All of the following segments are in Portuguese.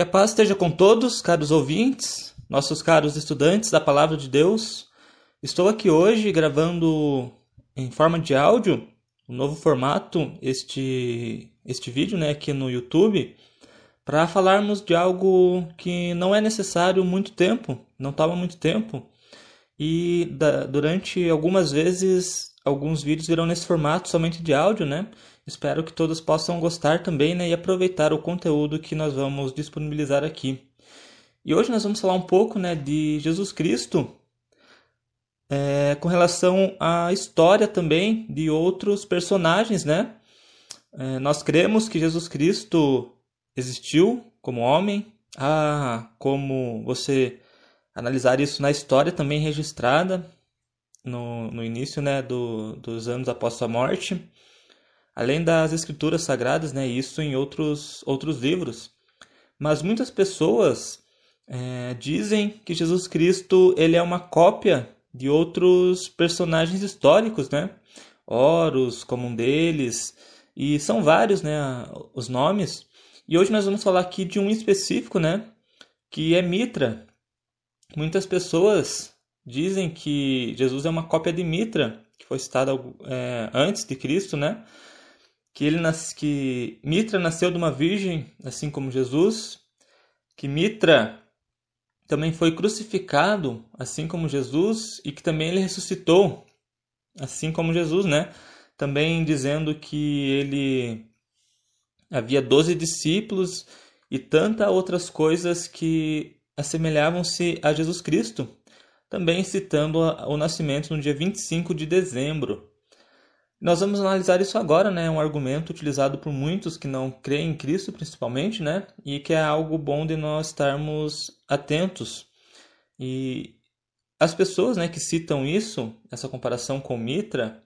Que a paz esteja com todos, caros ouvintes, nossos caros estudantes da Palavra de Deus. Estou aqui hoje gravando em forma de áudio, um novo formato, este, este vídeo né, aqui no YouTube, para falarmos de algo que não é necessário muito tempo, não toma muito tempo. E da, durante algumas vezes, alguns vídeos virão nesse formato somente de áudio, né? Espero que todos possam gostar também né, e aproveitar o conteúdo que nós vamos disponibilizar aqui. E hoje nós vamos falar um pouco né, de Jesus Cristo é, com relação à história também de outros personagens. Né? É, nós cremos que Jesus Cristo existiu como homem, ah, como você analisar isso na história também registrada no, no início né, do, dos anos após sua morte além das escrituras sagradas, né, isso em outros, outros livros. Mas muitas pessoas é, dizem que Jesus Cristo ele é uma cópia de outros personagens históricos, né? Horus como um deles, e são vários, né, os nomes. E hoje nós vamos falar aqui de um específico, né, que é Mitra. Muitas pessoas dizem que Jesus é uma cópia de Mitra, que foi citado é, antes de Cristo, né? Que ele nas, que Mitra nasceu de uma virgem, assim como Jesus, que Mitra também foi crucificado, assim como Jesus, e que também ele ressuscitou, assim como Jesus, né? Também dizendo que ele havia doze discípulos e tantas outras coisas que assemelhavam-se a Jesus Cristo, também citando o nascimento no dia 25 de dezembro. Nós vamos analisar isso agora, né? Um argumento utilizado por muitos que não creem em Cristo, principalmente, né? E que é algo bom de nós estarmos atentos. E as pessoas, né, que citam isso, essa comparação com Mitra,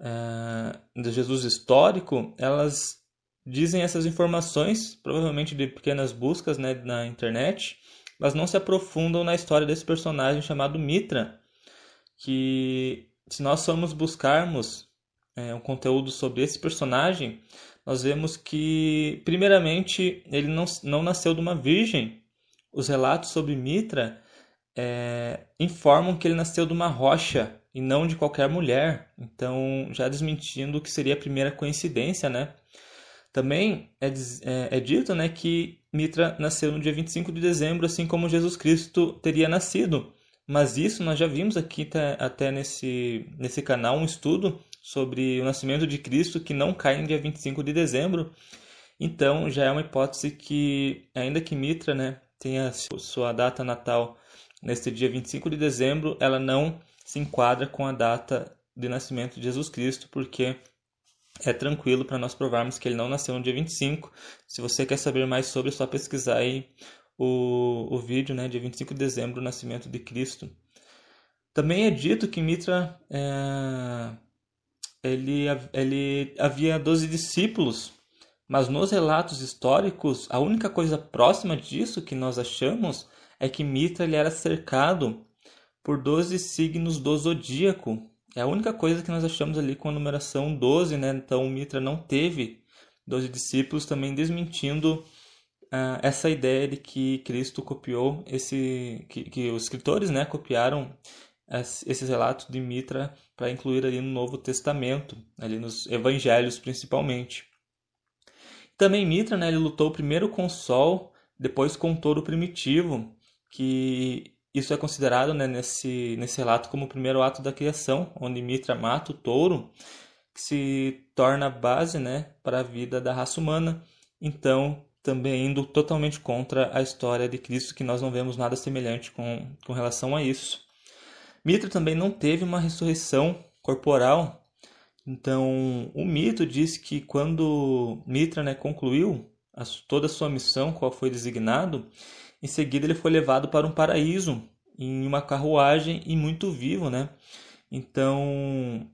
uh, de Jesus histórico, elas dizem essas informações, provavelmente de pequenas buscas, né, na internet, mas não se aprofundam na história desse personagem chamado Mitra, que se nós formos buscarmos é, um conteúdo sobre esse personagem, nós vemos que, primeiramente, ele não, não nasceu de uma virgem. Os relatos sobre Mitra é, informam que ele nasceu de uma rocha e não de qualquer mulher. Então, já desmentindo que seria a primeira coincidência, né? Também é, é, é, dito né, que Mitra nasceu no dia 25 de dezembro, assim como Jesus Cristo teria nascido. Mas isso nós já vimos aqui até nesse, nesse canal um estudo sobre o nascimento de Cristo que não cai no dia 25 de dezembro. Então já é uma hipótese que, ainda que Mitra né, tenha sua data natal neste dia 25 de dezembro, ela não se enquadra com a data de nascimento de Jesus Cristo, porque é tranquilo para nós provarmos que ele não nasceu no dia 25. Se você quer saber mais sobre, é só pesquisar aí o, o vídeo, né, dia 25 de dezembro, o nascimento de Cristo. Também é dito que Mitra é, ele, ele havia 12 discípulos, mas nos relatos históricos, a única coisa próxima disso que nós achamos é que Mitra ele era cercado por 12 signos do zodíaco. É a única coisa que nós achamos ali com a numeração 12, né? Então Mitra não teve 12 discípulos, também desmentindo uh, essa ideia de que Cristo copiou esse que, que os escritores, né, copiaram esses relatos de Mitra para incluir ali no Novo Testamento, ali nos Evangelhos principalmente. Também Mitra, né, ele lutou primeiro com o Sol, depois com o touro primitivo, que isso é considerado né, nesse, nesse relato como o primeiro ato da criação, onde Mitra mata o touro, que se torna base né, para a vida da raça humana. Então, também indo totalmente contra a história de Cristo, que nós não vemos nada semelhante com, com relação a isso. Mitra também não teve uma ressurreição corporal. Então, o mito diz que quando Mitra né, concluiu a, toda a sua missão, qual foi designado, Em seguida, ele foi levado para um paraíso em uma carruagem e muito vivo, né? Então,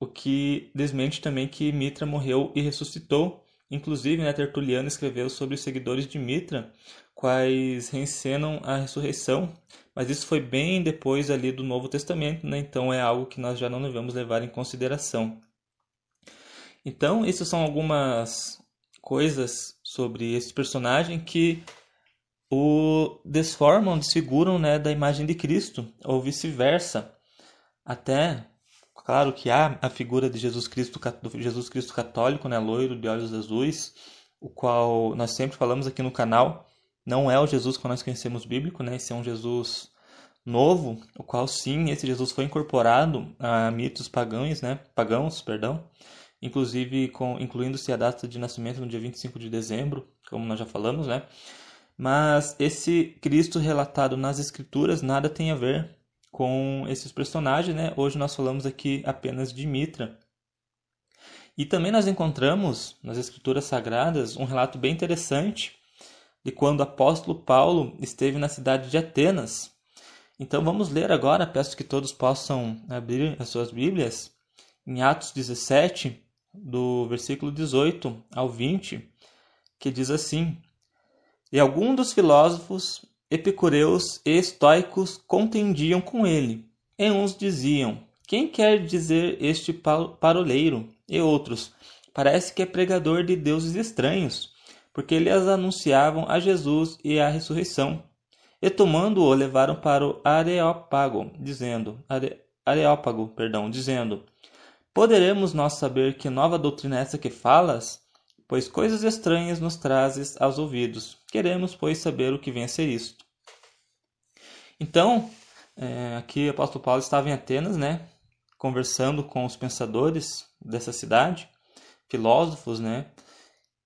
o que desmente também que Mitra morreu e ressuscitou. Inclusive, né, Tertuliano escreveu sobre os seguidores de Mitra, quais reencenam a ressurreição, mas isso foi bem depois ali do Novo Testamento, né? Então é algo que nós já não devemos levar em consideração. Então, essas são algumas coisas sobre esse personagem que o desformam, desfiguram né, da imagem de Cristo, ou vice-versa. Até, claro que há a figura de Jesus Cristo, do Jesus Cristo católico, né, loiro, de olhos azuis, o qual nós sempre falamos aqui no canal, não é o Jesus que nós conhecemos bíblico, né, esse é um Jesus novo, o qual sim, esse Jesus foi incorporado a mitos pagãos, né, pagãos, perdão, inclusive com incluindo-se a data de nascimento no dia 25 de dezembro, como nós já falamos, né? Mas esse Cristo relatado nas escrituras nada tem a ver com esses personagens, né? Hoje nós falamos aqui apenas de Mitra. E também nós encontramos nas escrituras sagradas um relato bem interessante de quando o apóstolo Paulo esteve na cidade de Atenas. Então vamos ler agora, peço que todos possam abrir as suas Bíblias, em Atos 17, do versículo 18 ao 20, que diz assim: E alguns dos filósofos epicureus e estoicos contendiam com ele. E uns diziam: Quem quer dizer este paroleiro? E outros: Parece que é pregador de deuses estranhos, porque lhes anunciavam a Jesus e a ressurreição. E tomando-o, levaram para o Areópago, dizendo: Areópago, perdão, dizendo: Poderemos nós saber que nova doutrina é essa que falas? Pois coisas estranhas nos trazes aos ouvidos. Queremos, pois, saber o que vem a ser isto. Então, é, aqui o apóstolo Paulo estava em Atenas, né? Conversando com os pensadores dessa cidade, filósofos, né?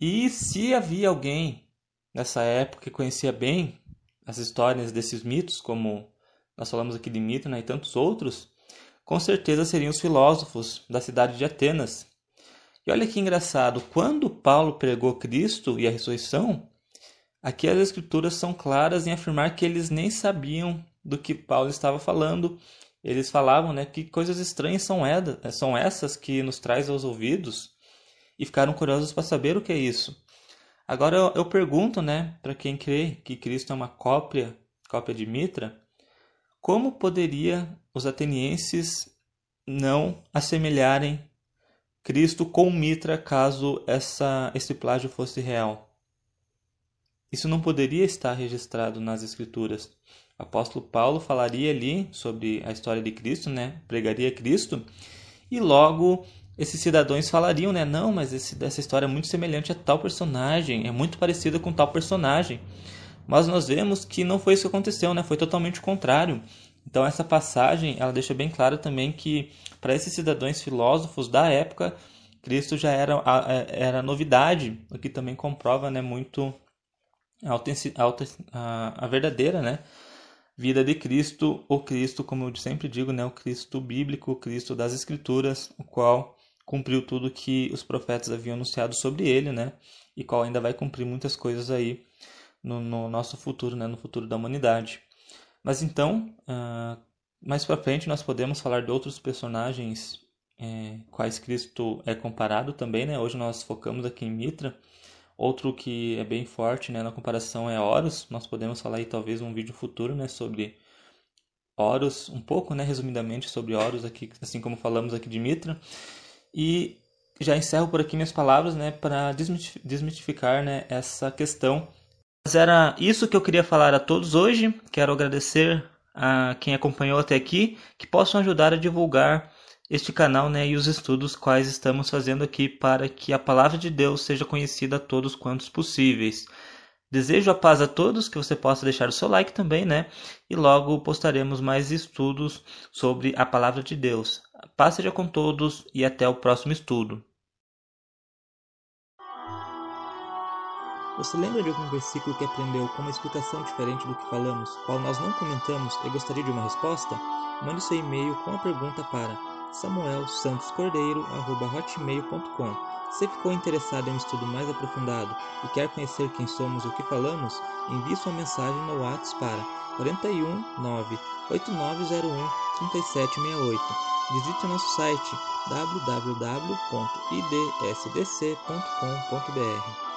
E se havia alguém nessa época que conhecia bem as histórias desses mitos, como nós falamos aqui de mito né, e tantos outros, com certeza seriam os filósofos da cidade de Atenas. E olha que engraçado, quando Paulo pregou Cristo e a ressurreição, aqui as escrituras são claras em afirmar que eles nem sabiam do que Paulo estava falando. Eles falavam, né, que coisas estranhas são, são essas que nos traz aos ouvidos e ficaram curiosos para saber o que é isso. Agora eu, eu pergunto, né, para quem crê que Cristo é uma cópia, cópia de Mitra, como poderia os atenienses não assemelharem Cristo com Mitra caso essa, esse plágio fosse real? Isso não poderia estar registrado nas Escrituras. O apóstolo Paulo falaria ali sobre a história de Cristo, né? pregaria Cristo, e logo esses cidadãos falariam, né? Não, mas esse, essa história é muito semelhante a tal personagem, é muito parecida com tal personagem. Mas nós vemos que não foi isso que aconteceu, né? Foi totalmente o contrário. Então essa passagem, ela deixa bem claro também que para esses cidadãos filósofos da época, Cristo já era era novidade, o que também comprova, né, muito a, a verdadeira, né, vida de Cristo, o Cristo, como eu sempre digo, né, o Cristo bíblico, o Cristo das Escrituras, o qual cumpriu tudo que os profetas haviam anunciado sobre ele, né, e qual ainda vai cumprir muitas coisas aí no, no nosso futuro, né, no futuro da humanidade. Mas então, uh, mais para frente nós podemos falar de outros personagens é, quais Cristo é comparado também, né? Hoje nós focamos aqui em Mitra. Outro que é bem forte né, na comparação é Horus. Nós podemos falar aí talvez um vídeo futuro né, sobre Horus, um pouco, né, resumidamente sobre Horus, aqui, assim como falamos aqui de Mitra. E já encerro por aqui minhas palavras né, para desmitificar né, essa questão mas era isso que eu queria falar a todos hoje. Quero agradecer a quem acompanhou até aqui, que possam ajudar a divulgar este canal né, e os estudos quais estamos fazendo aqui para que a palavra de Deus seja conhecida a todos quantos possíveis. Desejo a paz a todos, que você possa deixar o seu like também, né? E logo postaremos mais estudos sobre a palavra de Deus. Paz seja com todos e até o próximo estudo. Você lembra de algum versículo que aprendeu com uma explicação diferente do que falamos, qual nós não comentamos e gostaria de uma resposta? Mande seu e-mail com a pergunta para samuelsantoscordeiro.hotmail.com Se ficou interessado em um estudo mais aprofundado e quer conhecer quem somos o que falamos, envie sua mensagem no WhatsApp para 41 9 8901 3768. Visite nosso site www.idsdc.com.br.